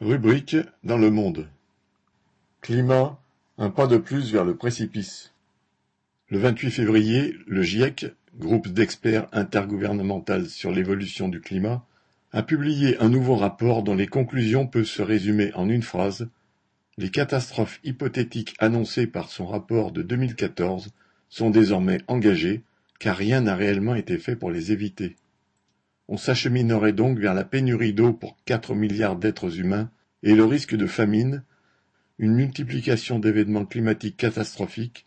Rubrique dans le monde. Climat, un pas de plus vers le précipice. Le 28 février, le GIEC, groupe d'experts intergouvernemental sur l'évolution du climat, a publié un nouveau rapport dont les conclusions peuvent se résumer en une phrase. Les catastrophes hypothétiques annoncées par son rapport de 2014 sont désormais engagées, car rien n'a réellement été fait pour les éviter. On s'acheminerait donc vers la pénurie d'eau pour quatre milliards d'êtres humains et le risque de famine, une multiplication d'événements climatiques catastrophiques,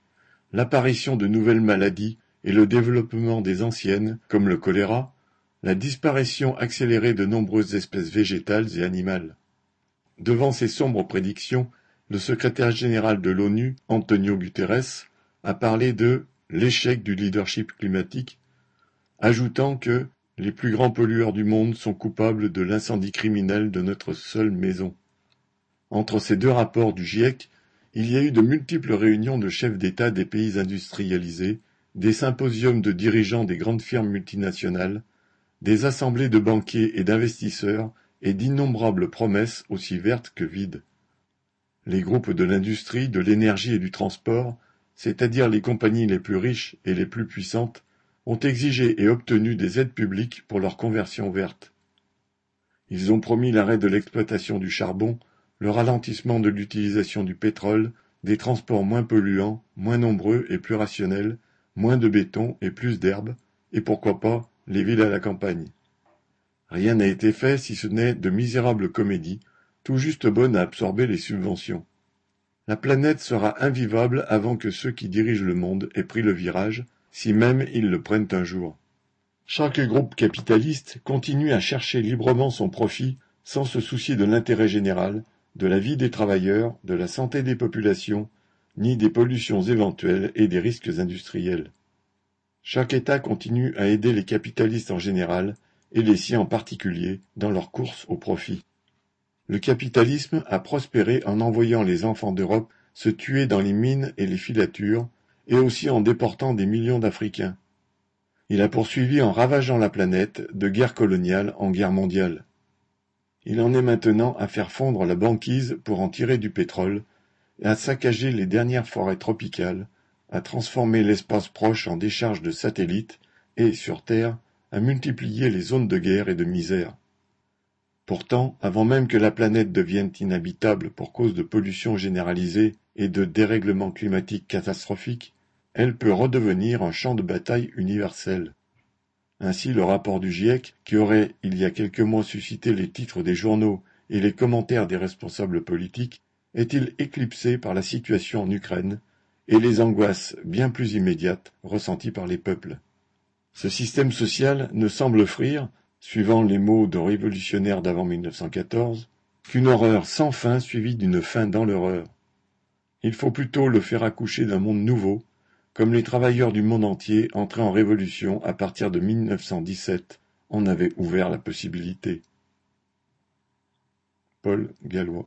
l'apparition de nouvelles maladies et le développement des anciennes, comme le choléra, la disparition accélérée de nombreuses espèces végétales et animales. Devant ces sombres prédictions, le secrétaire général de l'ONU, Antonio Guterres, a parlé de l'échec du leadership climatique, ajoutant que les plus grands pollueurs du monde sont coupables de l'incendie criminel de notre seule maison. Entre ces deux rapports du GIEC, il y a eu de multiples réunions de chefs d'État des pays industrialisés, des symposiums de dirigeants des grandes firmes multinationales, des assemblées de banquiers et d'investisseurs et d'innombrables promesses aussi vertes que vides. Les groupes de l'industrie, de l'énergie et du transport, c'est-à-dire les compagnies les plus riches et les plus puissantes, ont exigé et obtenu des aides publiques pour leur conversion verte. Ils ont promis l'arrêt de l'exploitation du charbon, le ralentissement de l'utilisation du pétrole, des transports moins polluants, moins nombreux et plus rationnels, moins de béton et plus d'herbe, et pourquoi pas les villes à la campagne. Rien n'a été fait si ce n'est de misérables comédies, tout juste bonnes à absorber les subventions. La planète sera invivable avant que ceux qui dirigent le monde aient pris le virage, si même ils le prennent un jour. Chaque groupe capitaliste continue à chercher librement son profit sans se soucier de l'intérêt général, de la vie des travailleurs, de la santé des populations, ni des pollutions éventuelles et des risques industriels. Chaque État continue à aider les capitalistes en général, et les siens en particulier, dans leur course au profit. Le capitalisme a prospéré en envoyant les enfants d'Europe se tuer dans les mines et les filatures, et aussi en déportant des millions d'Africains. Il a poursuivi en ravageant la planète de guerre coloniale en guerre mondiale. Il en est maintenant à faire fondre la banquise pour en tirer du pétrole, à saccager les dernières forêts tropicales, à transformer l'espace proche en décharge de satellites, et, sur Terre, à multiplier les zones de guerre et de misère. Pourtant, avant même que la planète devienne inhabitable pour cause de pollution généralisée et de dérèglements climatiques catastrophiques, elle peut redevenir un champ de bataille universel. Ainsi le rapport du GIEC, qui aurait il y a quelques mois suscité les titres des journaux et les commentaires des responsables politiques, est-il éclipsé par la situation en Ukraine et les angoisses bien plus immédiates ressenties par les peuples? Ce système social ne semble offrir, suivant les mots de révolutionnaires d'avant 1914, qu'une horreur sans fin suivie d'une fin dans l'horreur. Il faut plutôt le faire accoucher d'un monde nouveau, comme les travailleurs du monde entier entrés en révolution à partir de 1917 en avaient ouvert la possibilité. Paul Gallois